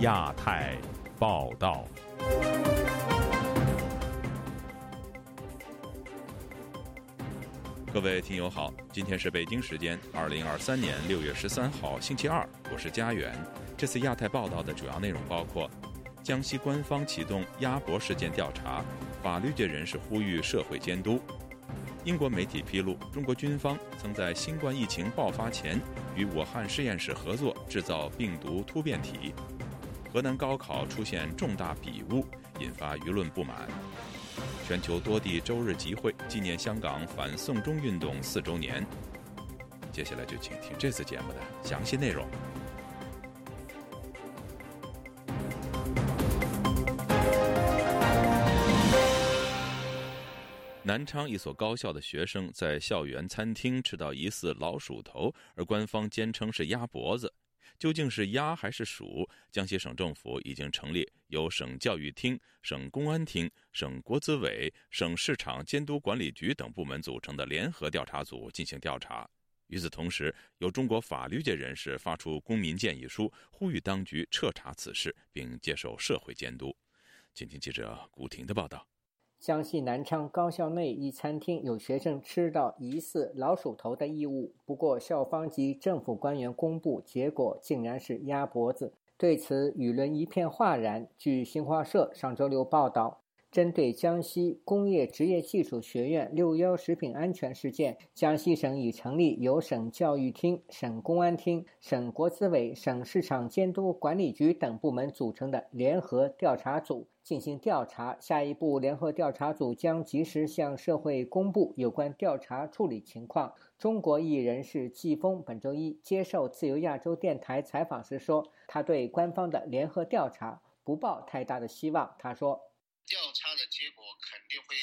亚太报道。各位听友好，今天是北京时间二零二三年六月十三号星期二，我是家园。这次亚太报道的主要内容包括：江西官方启动鸭脖事件调查，法律界人士呼吁社会监督；英国媒体披露，中国军方曾在新冠疫情爆发前与武汉实验室合作制造病毒突变体；河南高考出现重大笔误，引发舆论不满。全球多地周日集会纪念香港反送中运动四周年。接下来就请听这次节目的详细内容。南昌一所高校的学生在校园餐厅吃到疑似老鼠头，而官方坚称是鸭脖子。究竟是鸭还是鼠？江西省政府已经成立由省教育厅、省公安厅、省国资委、省市场监督管理局等部门组成的联合调查组进行调查。与此同时，由中国法律界人士发出公民建议书，呼吁当局彻查此事，并接受社会监督。请听记者古婷的报道。江西南昌高校内一餐厅有学生吃到疑似老鼠头的异物，不过校方及政府官员公布结果竟然是鸭脖子，对此舆论一片哗然。据新华社上周六报道。针对江西工业职业技术学院“六幺”食品安全事件，江西省已成立由省教育厅、省公安厅、省国资委、省市场监督管理局等部门组成的联合调查组进行调查。下一步，联合调查组将及时向社会公布有关调查处理情况。中国艺人士季风本周一接受自由亚洲电台采访时说：“他对官方的联合调查不抱太大的希望。”他说。调查定会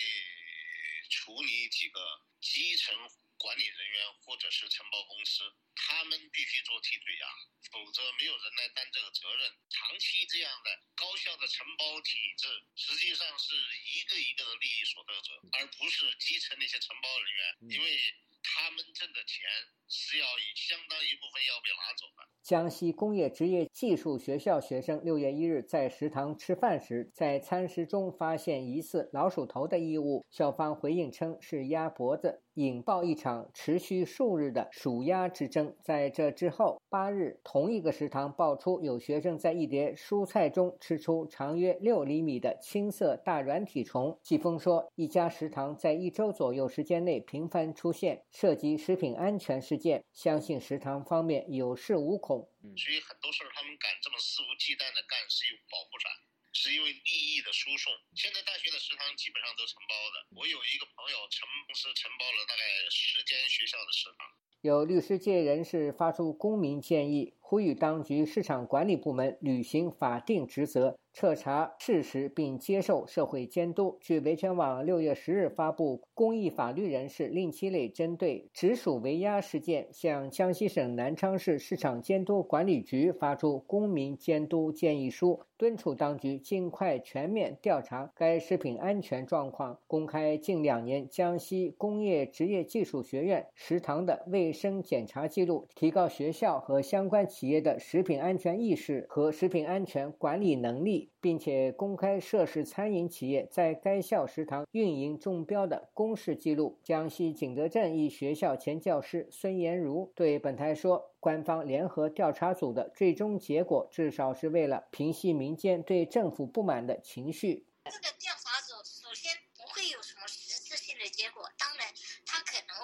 处理几个基层管理人员或者是承包公司，他们必须做替罪羊，否则没有人来担这个责任。长期这样的高效的承包体制，实际上是一个一个的利益所得者，而不是基层那些承包人员，因为他们挣的钱。是要相当一部分要被拿走的。江西工业职业技术学校学生六月一日在食堂吃饭时，在餐食中发现疑似老鼠头的异物，校方回应称是鸭脖子，引爆一场持续数日的鼠鸭之争。在这之后八日，同一个食堂爆出有学生在一碟蔬菜中吃出长约六厘米的青色大软体虫。季风说，一家食堂在一周左右时间内频繁出现涉及食品安全事。件，相信食堂方面有恃无恐。所以很多事儿他们敢这么肆无忌惮的干，是有保护伞，是因为利益的输送。现在大学的食堂基本上都承包的，我有一个朋友承公司承包了大概十间学校的食堂。有律师界人士发出公民建议，呼吁当局市场管理部门履行法定职责。彻查事实并接受社会监督。据维权网六月十日发布，公益法律人士令其磊针对直属围压事件，向江西省南昌市市场监督管理局发出公民监督建议书，敦促当局尽快全面调查该食品安全状况，公开近两年江西工业职业技术学院食堂的卫生检查记录，提高学校和相关企业的食品安全意识和食品安全管理能力。并且公开涉事餐饮企业在该校食堂运营中标的公示记录。江西景德镇一学校前教师孙延如对本台说：“官方联合调查组的最终结果，至少是为了平息民间对政府不满的情绪”调查组首先不会有什么实质性的结果，当然。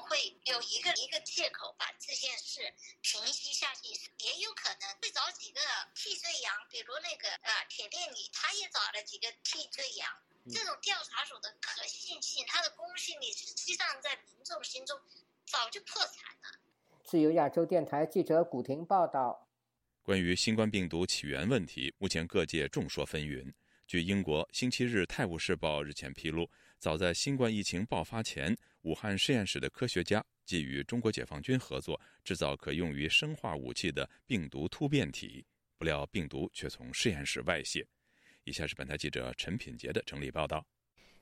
会有一个一个借口把这件事平息下去，也有可能会找几个替罪羊，比如那个呃铁链女，他也找了几个替罪羊。这种调查组的可信性，它的公信力，实际上在民众心中早就破产了。自由亚洲电台记者古婷报道。关于新冠病毒起源问题，目前各界众说纷纭。据英国星期日《泰晤士报》日前披露，早在新冠疫情爆发前。武汉实验室的科学家即与中国解放军合作，制造可用于生化武器的病毒突变体，不料病毒却从实验室外泄。以下是本台记者陈品杰的整理报道。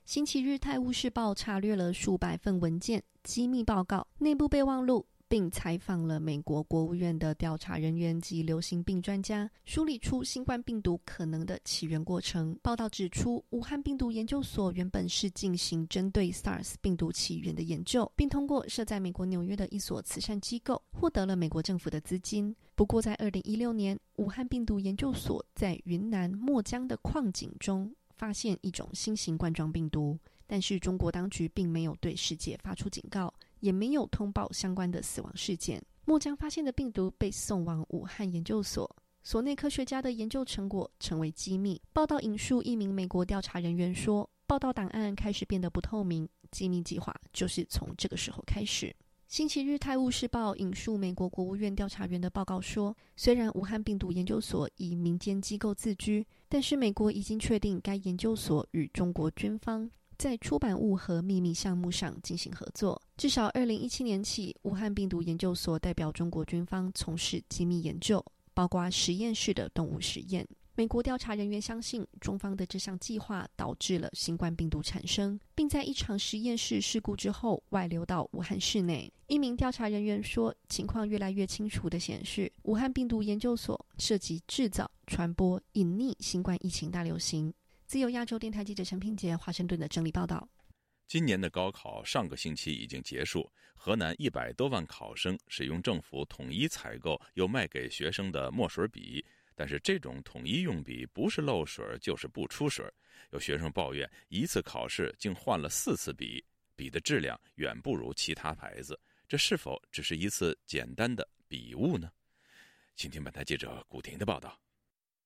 星期日，《泰晤士报》查阅了数百份文件、机密报告、内部备忘录。并采访了美国国务院的调查人员及流行病专家，梳理出新冠病毒可能的起源过程。报道指出，武汉病毒研究所原本是进行针对 SARS 病毒起源的研究，并通过设在美国纽约的一所慈善机构获得了美国政府的资金。不过，在二零一六年，武汉病毒研究所在云南墨江的矿井中发现一种新型冠状病毒，但是中国当局并没有对世界发出警告。也没有通报相关的死亡事件。墨江发现的病毒被送往武汉研究所，所内科学家的研究成果成为机密。报道引述一名美国调查人员说：“报道档案开始变得不透明，机密计划就是从这个时候开始。”星期日，《泰晤士报》引述美国国务院调查员的报告说：“虽然武汉病毒研究所以民间机构自居，但是美国已经确定该研究所与中国军方。”在出版物和秘密项目上进行合作。至少二零一七年起，武汉病毒研究所代表中国军方从事机密研究，包括实验室的动物实验。美国调查人员相信，中方的这项计划导致了新冠病毒产生，并在一场实验室事故之后外流到武汉市内。一名调查人员说：“情况越来越清楚地显示，武汉病毒研究所涉及制造、传播、隐匿新冠疫情大流行。”自由亚洲电台记者陈平杰华盛顿的整理报道：今年的高考上个星期已经结束，河南一百多万考生使用政府统一采购又卖给学生的墨水笔，但是这种统一用笔不是漏水就是不出水。有学生抱怨，一次考试竟换了四次笔，笔的质量远不如其他牌子，这是否只是一次简单的笔误呢？请听本台记者古婷的报道。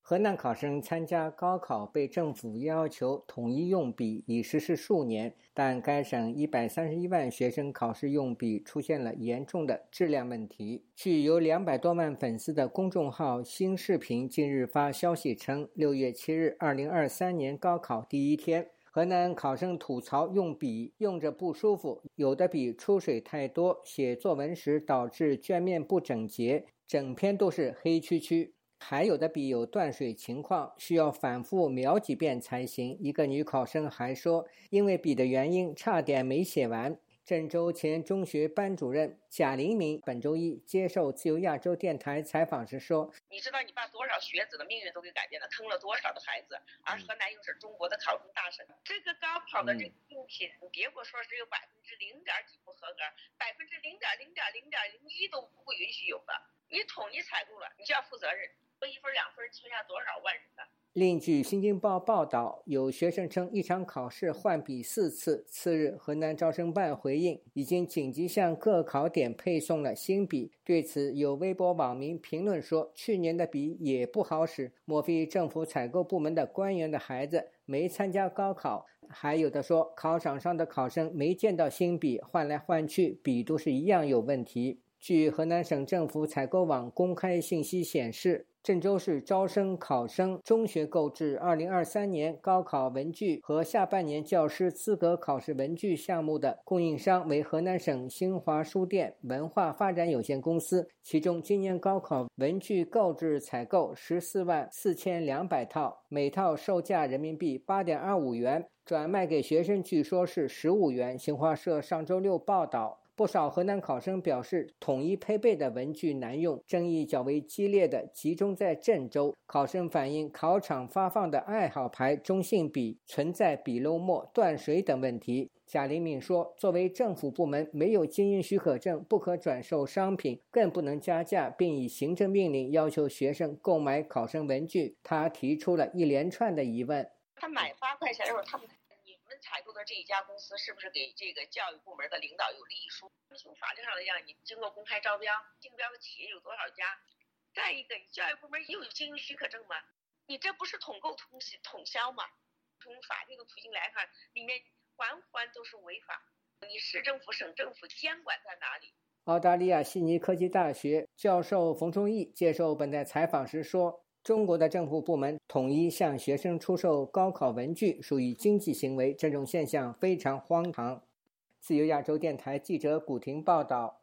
河南考生参加高考被政府要求统一用笔已实施数年，但该省一百三十一万学生考试用笔出现了严重的质量问题。据有两百多万粉丝的公众号“新视频”近日发消息称，六月七日，二零二三年高考第一天，河南考生吐槽用笔用着不舒服，有的笔出水太多，写作文时导致卷面不整洁，整篇都是黑黢黢。还有的笔有断水情况，需要反复描几遍才行。一个女考生还说，因为笔的原因，差点没写完。郑州前中学班主任贾黎明本周一接受自由亚洲电台采访时说：“你知道你把多少学子的命运都给改变了，坑了多少的孩子？而河南又是中国的考生大省，这个高考的这个用品，别给我说只有百分之零点几不合格，百分之零点零点零点零一都不会允许有的。你统一采购了，你就要负责任。”一分两分，剩下多少万人的？另据《新京报》报道，有学生称一场考试换笔四次。次日，河南招生办回应，已经紧急向各考点配送了新笔。对此，有微博网民评论说：“去年的笔也不好使，莫非政府采购部门的官员的孩子没参加高考？”还有的说，考场上的考生没见到新笔，换来换去，笔都是一样有问题。据河南省政府采购网公开信息显示。郑州市招生考生中学购置2023年高考文具和下半年教师资格考试文具项目的供应商为河南省新华书店文化发展有限公司。其中，今年高考文具购置采购14万4200套，每套售价人民币8.25元，转卖给学生据说是15元。新华社上周六报道。不少河南考生表示，统一配备的文具难用，争议较为激烈的集中在郑州。考生反映，考场发放的爱好牌中性笔存在笔漏墨、断水等问题。贾玲敏说：“作为政府部门，没有经营许可证，不可转售商品，更不能加价，并以行政命令要求学生购买考生文具。”他提出了一连串的疑问：他买八块钱的时候，他们。采购的这一家公司是不是给这个教育部门的领导有利益输？从法律上来讲，你经过公开招标，竞标的企业有多少家？再一个，教育部门又有经营许可证吗？你这不是统购统统销吗？从法律的途径来看，里面环环都是违法。你市政府、省政府监管在哪里？澳大利亚悉尼科技大学教授冯崇义接受本台采访时说。中国的政府部门统一向学生出售高考文具，属于经济行为，这种现象非常荒唐。自由亚洲电台记者古婷报道。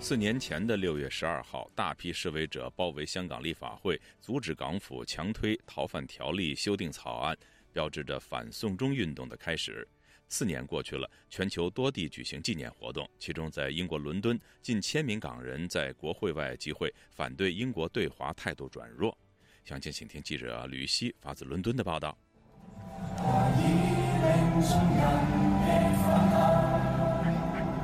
四年前的六月十二号，大批示威者包围香港立法会，阻止港府强推逃犯条例修订草案。标志着反送中运动的开始。四年过去了，全球多地举行纪念活动，其中在英国伦敦，近千名港人在国会外集会，反对英国对华态度转弱。详情，请听记者吕希发自伦敦的报道。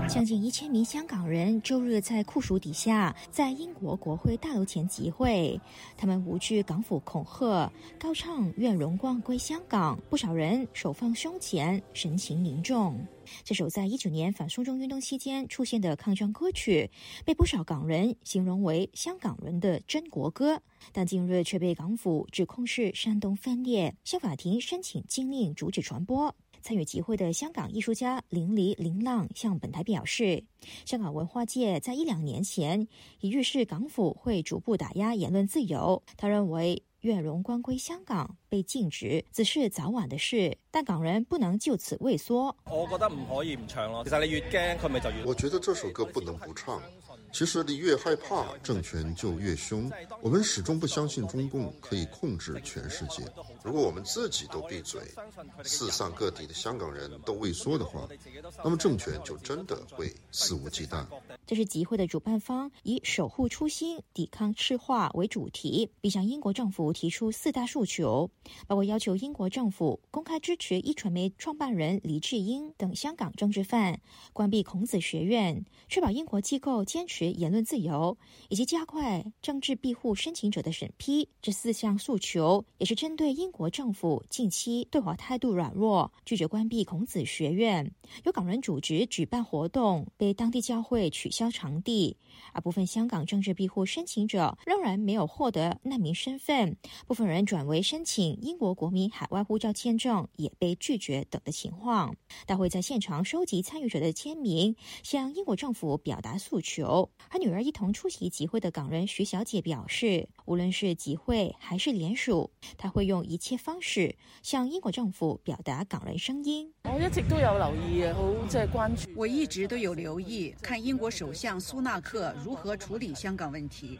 将近一千名香港人周日在酷暑底下，在英国国会大楼前集会。他们无惧港府恐吓，高唱“愿荣光归香港”。不少人手放胸前，神情凝重。这首在一九年反送中运动期间出现的抗争歌曲，被不少港人形容为香港人的真国歌，但近日却被港府指控是煽动分裂，向法庭申请禁令阻止传播。参与集会的香港艺术家林黎林浪向本台表示，香港文化界在一两年前已预示港府会逐步打压言论自由。他认为，愿荣光归香港被禁止只是早晚的事，但港人不能就此畏缩。我觉得唔可以唔唱咯。其实你越惊，佢咪就越……我觉得这首歌不能不唱。其实你越害怕，政权就越凶。我们始终不相信中共可以控制全世界。如果我们自己都闭嘴，四散各地的香港人都畏缩的话，那么政权就真的会肆无忌惮。这是集会的主办方以“守护初心，抵抗赤化”为主题，并向英国政府提出四大诉求，包括要求英国政府公开支持一传媒创办人黎智英等香港政治犯，关闭孔子学院，确保英国机构坚持。言论自由，以及加快政治庇护申请者的审批，这四项诉求也是针对英英国政府近期对华态度软弱，拒绝关闭孔子学院，有港人组织举办活动被当地教会取消场地，而部分香港政治庇护申请者仍然没有获得难民身份，部分人转为申请英国国民海外护照签证也被拒绝等的情况。大会在现场收集参与者的签名，向英国政府表达诉求。和女儿一同出席集会的港人徐小姐表示，无论是集会还是联署，她会用一切方式向英国政府表达港人声音。我一直都有留意啊，好即係關注。我一直都有留意看英国首相苏纳克如何处理香港问题，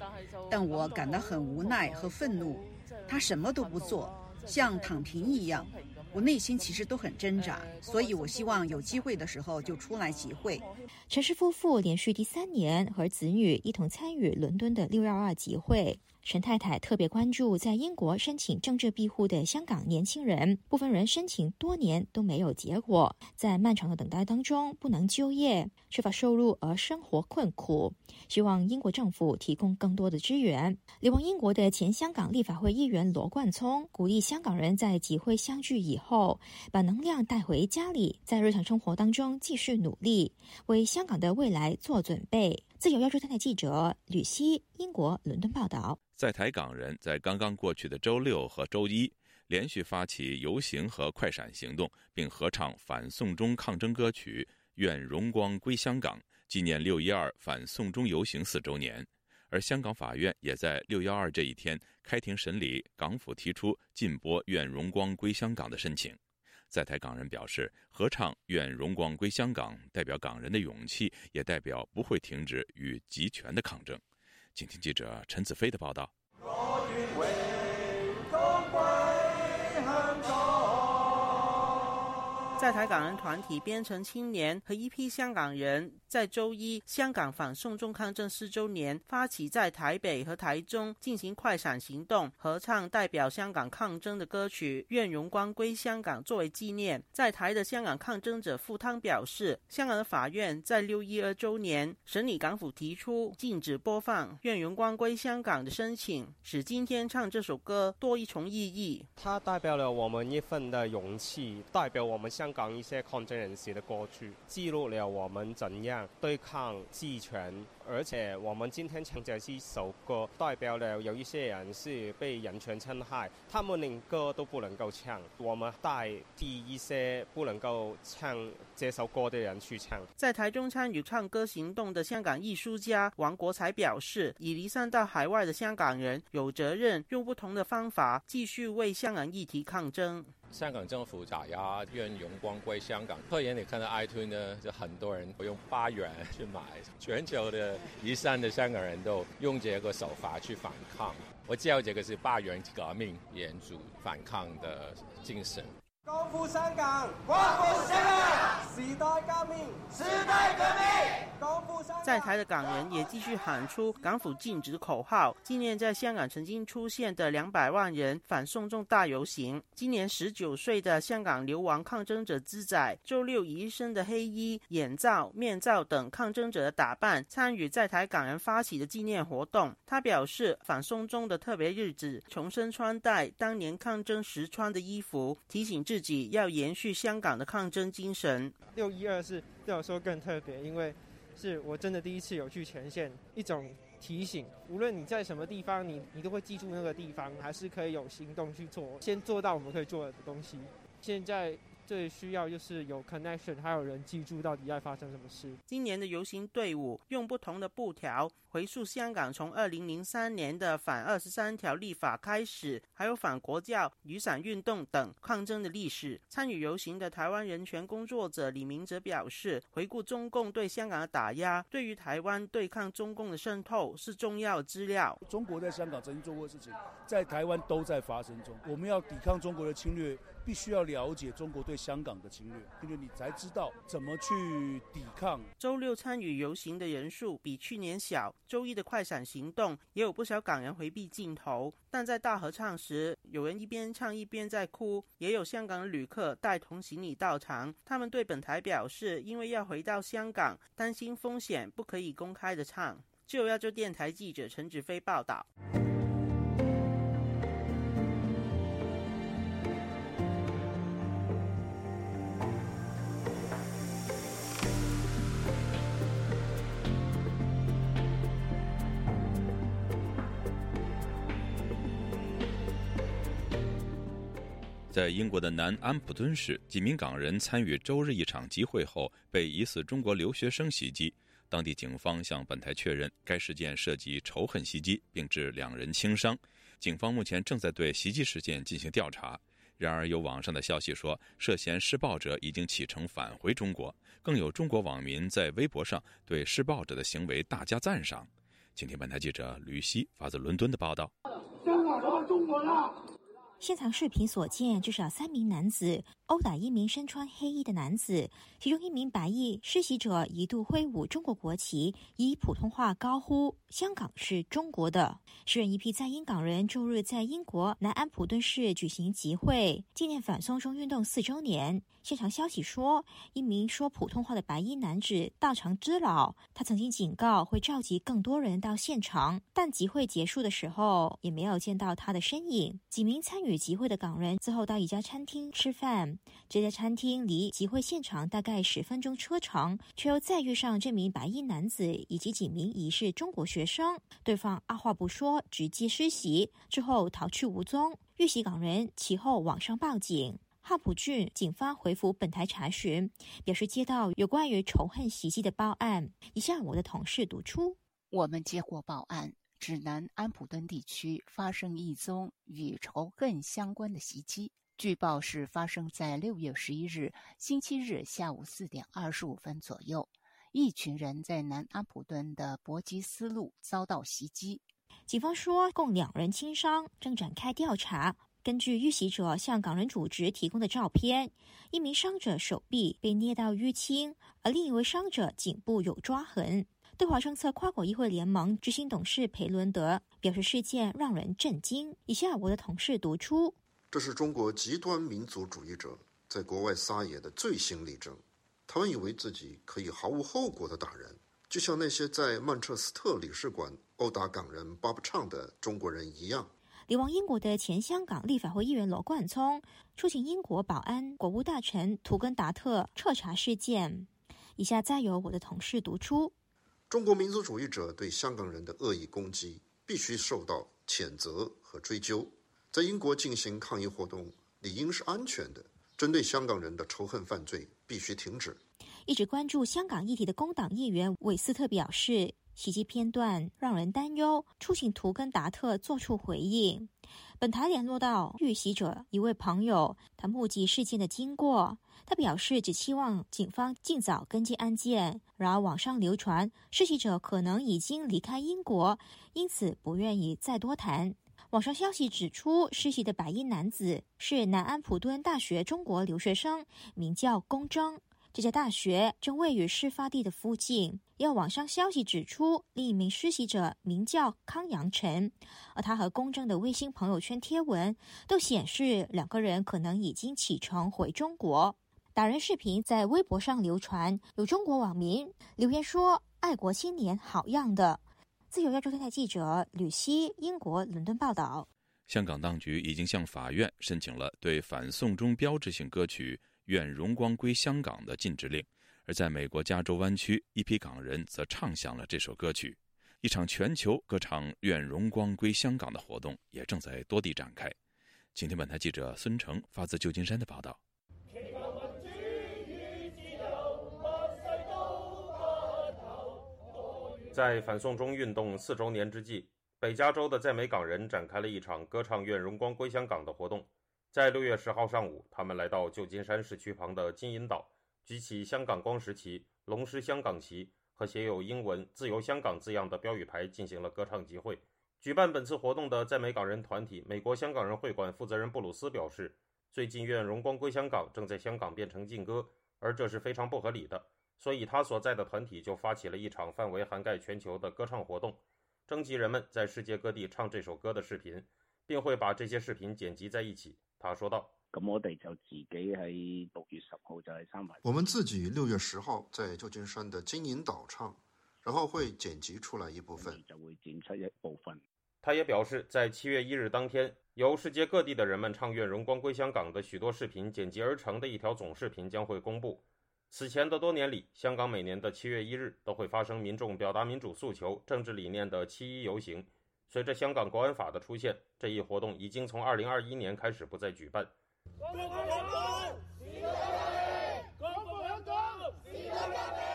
但我感到很无奈和愤怒，他什么都不做，像躺平一样。我内心其实都很挣扎，所以我希望有机会的时候就出来集会。陈氏夫妇连续第三年和子女一同参与伦敦的六幺二集会。陈太太特别关注在英国申请政治庇护的香港年轻人，部分人申请多年都没有结果，在漫长的等待当中不能就业，缺乏收入而生活困苦，希望英国政府提供更多的支援。流亡英国的前香港立法会议员罗冠聪鼓励香港人在集会相聚以后，把能量带回家里，在日常生活当中继续努力，为香港的未来做准备。自由亚洲电台记者吕希，英国伦敦报道。在台港人在刚刚过去的周六和周一连续发起游行和快闪行动，并合唱反送中抗争歌曲《愿荣光归香港》，纪念六一二反送中游行四周年。而香港法院也在六幺二这一天开庭审理港府提出禁播《愿荣光归香港》的申请。在台港人表示，合唱《愿荣光归香港》代表港人的勇气，也代表不会停止与集权的抗争。请听记者陈子飞的报道。在台港人团体编程青年和一批香港人在周一香港反送中抗争四周年发起在台北和台中进行快闪行动，合唱代表香港抗争的歌曲《愿荣光归香港》作为纪念。在台的香港抗争者傅汤表示，香港的法院在六一二周年审理港府提出禁止播放《愿荣光归香港》的申请，使今天唱这首歌多一重意义。它代表了我们一份的勇气，代表我们香。香港一些抗争人士的过去，记录了我们怎样对抗集权。而且我们今天唱这一首歌，代表了有一些人是被人权侵害，他们连歌都不能够唱。我们带替一些不能够唱这首歌的人去唱。在台中参与唱歌行动的香港艺术家王国才表示，已离散到海外的香港人有责任用不同的方法继续为香港议题抗争。香港政府打压愿荣光归香港，客人你看到 iTunes 呢，就很多人用八元去买，全球的一三的香港人都用这个手法去反抗。我叫这个是八元革命，延续反抗的精神。光复香港，光复香港，时代革命，时代革命。在台的港人也继续喊出“港府禁止”口号，纪念在香港曾经出现的两百万人反送中大游行。今年十九岁的香港流亡抗争者之仔，周六以一身的黑衣、眼罩、面罩等抗争者的打扮，参与在台港人发起的纪念活动。他表示，反送中的特别日子，重新穿戴当年抗争时穿的衣服，提醒自己要延续香港的抗争精神。六一二是对我说更特别，因为是我真的第一次有去前线，一种提醒。无论你在什么地方，你你都会记住那个地方，还是可以有行动去做，先做到我们可以做的东西。现在最需要就是有 connection，还有人记住到底在发生什么事。今年的游行队伍用不同的布条回溯香港从二零零三年的反二十三条立法开始，还有反国教、雨伞运动等抗争的历史。参与游行的台湾人权工作者李明哲表示，回顾中共对香港的打压，对于台湾对抗中共的渗透是重要资料。中国在香港曾经做过的事情，在台湾都在发生中。我们要抵抗中国的侵略，必须要了解中国对香港的侵略，因为你才知道怎么去抵抗。周六参与游行的人数比去年小。周一的快闪行动也有不少港人回避镜头，但在大合唱时，有人一边唱一边在哭，也有香港旅客带同行李到场。他们对本台表示，因为要回到香港，担心风险，不可以公开的唱。自由亚洲电台记者陈子飞报道。在英国的南安普敦市，几名港人参与周日一场集会后，被疑似中国留学生袭击。当地警方向本台确认，该事件涉及仇恨袭击，并致两人轻伤。警方目前正在对袭击事件进行调查。然而，有网上的消息说，涉嫌施暴者已经启程返回中国。更有中国网民在微博上对施暴者的行为大加赞赏。请听本台记者吕希发自伦敦的报道：香港到中国了。现场视频所见，至少三名男子殴打一名身穿黑衣的男子，其中一名白衣施袭者一度挥舞中国国旗，以普通话高呼“香港是中国的”。诗人一批在英港人周日在英国南安普敦市举行集会，纪念反送中运动四周年。现场消息说，一名说普通话的白衣男子到场之老，他曾经警告会召集更多人到现场，但集会结束的时候也没有见到他的身影。几名参与集会的港人之后到一家餐厅吃饭，这家餐厅离集会现场大概十分钟车程，却又再遇上这名白衣男子以及几名疑似中国学生，对方二话不说直接施袭，之后逃去无踪。遇袭港人其后网上报警。汉普郡警方回复本台查询，表示接到有关于仇恨袭击的报案。以下我的同事读出：我们接获报案，指南安普敦地区发生一宗与仇恨相关的袭击。据报是发生在六月十一日星期日下午四点二十五分左右，一群人在南安普敦的伯吉斯路遭到袭击。警方说，共两人轻伤，正展开调查。根据遇袭者向港人组织提供的照片，一名伤者手臂被捏到淤青，而另一位伤者颈部有抓痕。对华政策跨国议会联盟执行董事裴伦德表示，事件让人震惊。以下我的同事读出：这是中国极端民族主义者在国外撒野的最新例证。他们以为自己可以毫无后果的打人，就像那些在曼彻斯特领事馆殴打港人巴布畅的中国人一样。流亡英国的前香港立法会议员罗冠聪出请英国保安国务大臣图根达特彻查事件。以下再由我的同事读出：中国民族主义者对香港人的恶意攻击必须受到谴责和追究。在英国进行抗议活动理应是安全的。针对香港人的仇恨犯罪必须停止。一直关注香港议题的工党议员韦斯特表示。袭击片段让人担忧。出行图跟达特作出回应。本台联络到遇袭者一位朋友，他目击事件的经过。他表示只期望警方尽早跟进案件。然而网上流传施袭者可能已经离开英国，因此不愿意再多谈。网上消息指出，施袭的白衣男子是南安普敦大学中国留学生，名叫龚征。这家大学正位于事发地的附近。也有网上消息指出，另一名施袭者名叫康阳晨，而他和公正的微信朋友圈贴文都显示，两个人可能已经启程回中国。打人视频在微博上流传，有中国网民留言说：“爱国青年好样的。”自由亚洲电台记者吕希，英国伦敦报道。香港当局已经向法院申请了对反送中标志性歌曲。愿荣光归香港的禁止令，而在美国加州湾区，一批港人则唱响了这首歌曲。一场全球歌唱“愿荣光归香港”的活动也正在多地展开。请听本台记者孙成发自旧金山的报道。在反送中运动四周年之际，北加州的在美港人展开了一场歌唱“愿荣光归香港”的活动。在六月十号上午，他们来到旧金山市区旁的金银岛，举起香港光时旗、龙狮香港旗和写有英文“自由香港”字样的标语牌，进行了歌唱集会。举办本次活动的在美港人团体美国香港人会馆负责人布鲁斯表示：“最近，愿荣光归香港正在香港变成禁歌，而这是非常不合理的。所以，他所在的团体就发起了一场范围涵盖全球的歌唱活动，征集人们在世界各地唱这首歌的视频，并会把这些视频剪辑在一起。”他说道：“咁我哋就自己喺六月十号就喺三环。我们自己六月十号在旧金山的金银岛唱，然后会剪辑出来一部分，就会剪出一部分。”他也表示，在七月一日当天，由世界各地的人们唱“愿荣光归香港”的许多视频剪辑而成的一条总视频将会公布。此前的多年里，香港每年的七月一日都会发生民众表达民主诉求、政治理念的七一游行。随着香港国安法的出现，这一活动已经从2021年开始不再举办。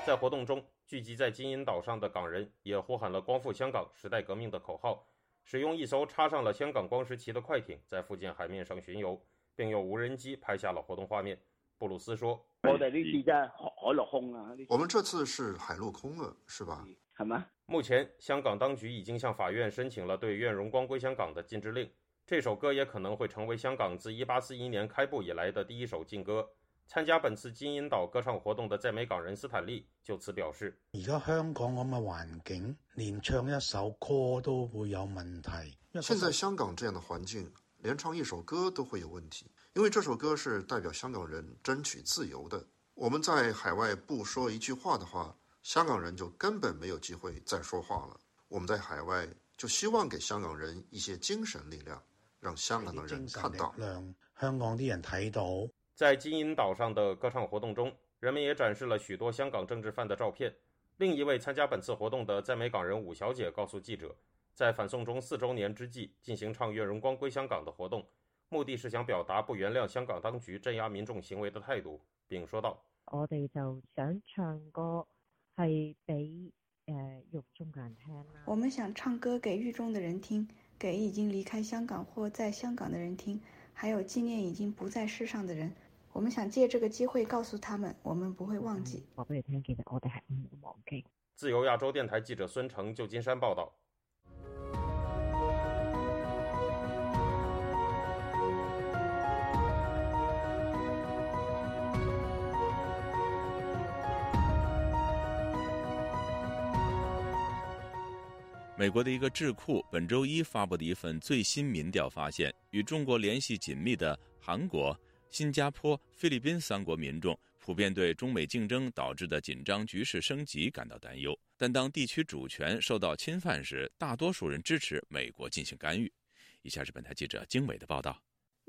在活动中，聚集在金银岛上的港人也呼喊了“光复香港，时代革命”的口号，使用一艘插上了香港光时旗的快艇在附近海面上巡游，并用无人机拍下了活动画面。布鲁斯说：“我哋呢次真海陆空啊！我们这次是海陆空了，是吧？系吗？”目前，香港当局已经向法院申请了对《愿荣光归香港》的禁制令。这首歌也可能会成为香港自1841年开埠以来的第一首禁歌。参加本次金银岛歌唱活动的在美港人斯坦利就此表示：“而家香港咁嘅环境，连唱一首歌都会有问题。现在香港这样的环境，连唱一首歌都会有问题，因为这首歌是代表香港人争取自由的。我们在海外不说一句话的话。”香港人就根本没有机会再说话了。我们在海外就希望给香港人一些精神力量，让香港的人看到。让香港的人睇到。在金银岛上的歌唱活动中，人们也展示了许多香港政治犯的照片。另一位参加本次活动的在美港人武小姐告诉记者，在反送中四周年之际进行唱《愿荣光归香港》的活动，目的是想表达不原谅香港当局镇压民众行为的态度，并说道：“我哋就想唱歌。”系俾诶狱中嘅人听啦。我们想唱歌给狱中的人听，给已经离开香港或在香港的人听，还有纪念已经不在世上的人。我们想借这个机会告诉他们，我们不会忘记。话俾你听，其实我哋系唔会忘记。自由亚洲电台记者孙成，旧金山报道。美国的一个智库本周一发布的一份最新民调发现，与中国联系紧密的韩国、新加坡、菲律宾三国民众普遍对中美竞争导致的紧张局势升级感到担忧。但当地区主权受到侵犯时，大多数人支持美国进行干预。以下是本台记者经纬的报道。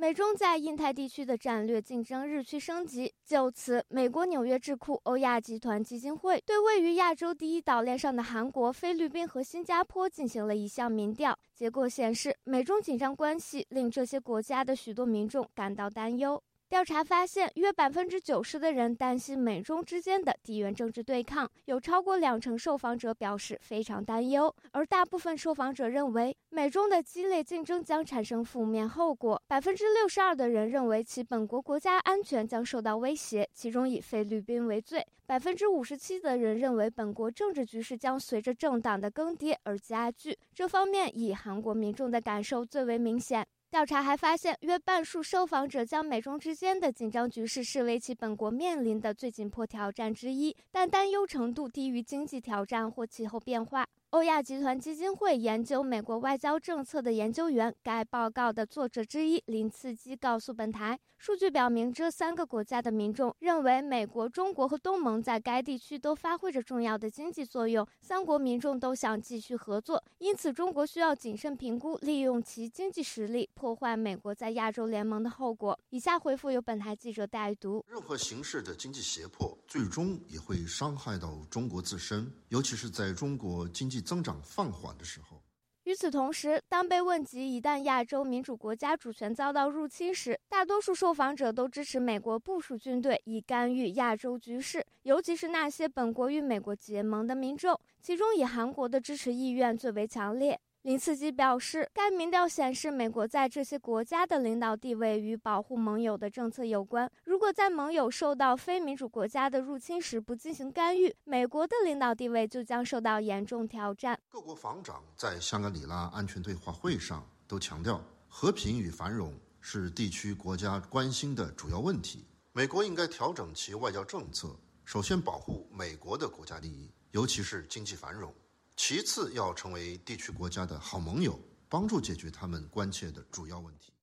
美中在印太地区的战略竞争日趋升级。就此，美国纽约智库欧亚集团基金会对位于亚洲第一岛链上的韩国、菲律宾和新加坡进行了一项民调。结果显示，美中紧张关系令这些国家的许多民众感到担忧。调查发现，约百分之九十的人担心美中之间的地缘政治对抗，有超过两成受访者表示非常担忧，而大部分受访者认为美中的激烈竞争将产生负面后果。百分之六十二的人认为其本国国家安全将受到威胁，其中以菲律宾为最。百分之五十七的人认为本国政治局势将随着政党的更迭而加剧，这方面以韩国民众的感受最为明显。调查还发现，约半数受访者将美中之间的紧张局势视为其本国面临的最紧迫挑战之一，但担忧程度低于经济挑战或气候变化。欧亚集团基金会研究美国外交政策的研究员，该报告的作者之一林茨基告诉本台，数据表明这三个国家的民众认为美国、中国和东盟在该地区都发挥着重要的经济作用，三国民众都想继续合作，因此中国需要谨慎评估利用其经济实力破坏美国在亚洲联盟的后果。以下回复由本台记者代读：任何形式的经济胁迫，最终也会伤害到中国自身，尤其是在中国经济。增长放缓的时候。与此同时，当被问及一旦亚洲民主国家主权遭到入侵时，大多数受访者都支持美国部署军队以干预亚洲局势，尤其是那些本国与美国结盟的民众，其中以韩国的支持意愿最为强烈。林茨基表示，该民调显示，美国在这些国家的领导地位与保护盟友的政策有关。如果在盟友受到非民主国家的入侵时不进行干预，美国的领导地位就将受到严重挑战。各国防长在香格里拉安全对话会上都强调，和平与繁荣是地区国家关心的主要问题。美国应该调整其外交政策，首先保护美国的国家利益，尤其是经济繁荣。其次，要成为地区国家的好盟友，帮助解决他们关切的主要问题。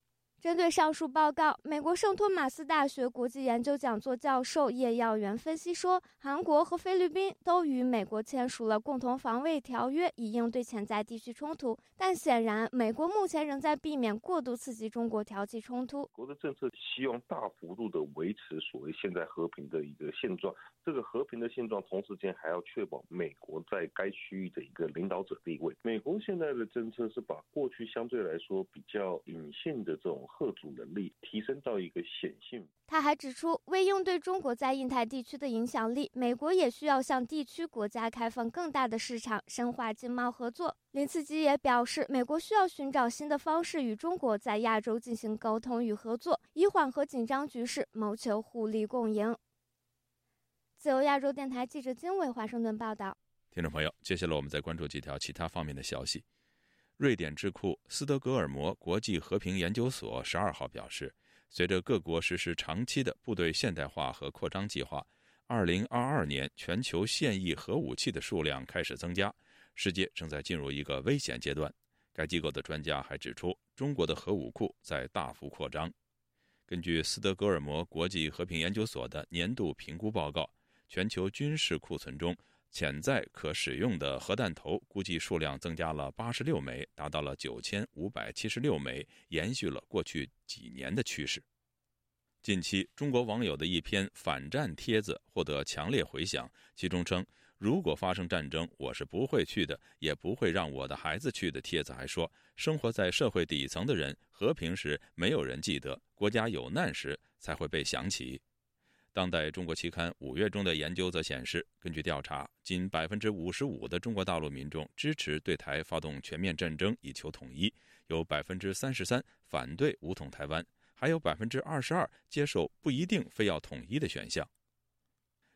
针对上述报告，美国圣托马斯大学国际研究讲座教授叶耀元分析说，韩国和菲律宾都与美国签署了共同防卫条约，以应对潜在地区冲突。但显然，美国目前仍在避免过度刺激中国挑起冲突。国的政策希望大幅度的维持所谓现在和平的一个现状，这个和平的现状同时间还要确保美国在该区域的一个领导者地位。美国现在的政策是把过去相对来说比较隐性的这种。贺主能力提升到一个显性。他还指出，为应对中国在印太地区的影响力，美国也需要向地区国家开放更大的市场，深化经贸合作。林茨基也表示，美国需要寻找新的方式与中国在亚洲进行沟通与合作，以缓和紧张局势，谋求互利共赢。自由亚洲电台记者金伟华盛顿报道。听众朋友，接下来我们再关注几条其他方面的消息。瑞典智库斯德哥尔摩国际和平研究所十二号表示，随着各国实施长期的部队现代化和扩张计划，二零二二年全球现役核武器的数量开始增加，世界正在进入一个危险阶段。该机构的专家还指出，中国的核武库在大幅扩张。根据斯德哥尔摩国际和平研究所的年度评估报告，全球军事库存中。潜在可使用的核弹头估计数量增加了八十六枚，达到了九千五百七十六枚，延续了过去几年的趋势。近期，中国网友的一篇反战帖子获得强烈回响，其中称：“如果发生战争，我是不会去的，也不会让我的孩子去的。”帖子还说：“生活在社会底层的人，和平时没有人记得，国家有难时才会被想起。”当代中国期刊五月中的研究则显示，根据调查，仅百分之五十五的中国大陆民众支持对台发动全面战争以求统一，有百分之三十三反对武统台湾，还有百分之二十二接受不一定非要统一的选项。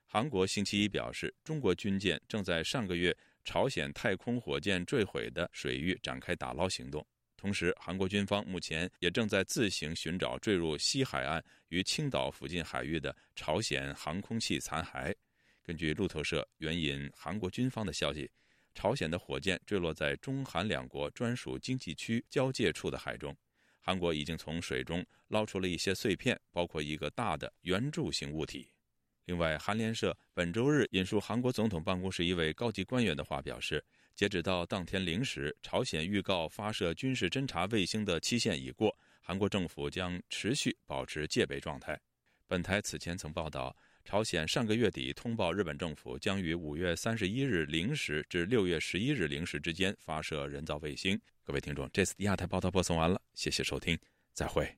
韩国星期一表示，中国军舰正在上个月朝鲜太空火箭坠毁的水域展开打捞行动。同时，韩国军方目前也正在自行寻找坠入西海岸与青岛附近海域的朝鲜航空器残骸。根据路透社援引韩国军方的消息，朝鲜的火箭坠落在中韩两国专属经济区交界处的海中。韩国已经从水中捞出了一些碎片，包括一个大的圆柱形物体。另外，韩联社本周日引述韩国总统办公室一位高级官员的话表示。截止到当天零时，朝鲜预告发射军事侦察卫星的期限已过，韩国政府将持续保持戒备状态。本台此前曾报道，朝鲜上个月底通报日本政府将于五月三十一日零时至六月十一日零时之间发射人造卫星。各位听众，这次亚太报道播送完了，谢谢收听，再会。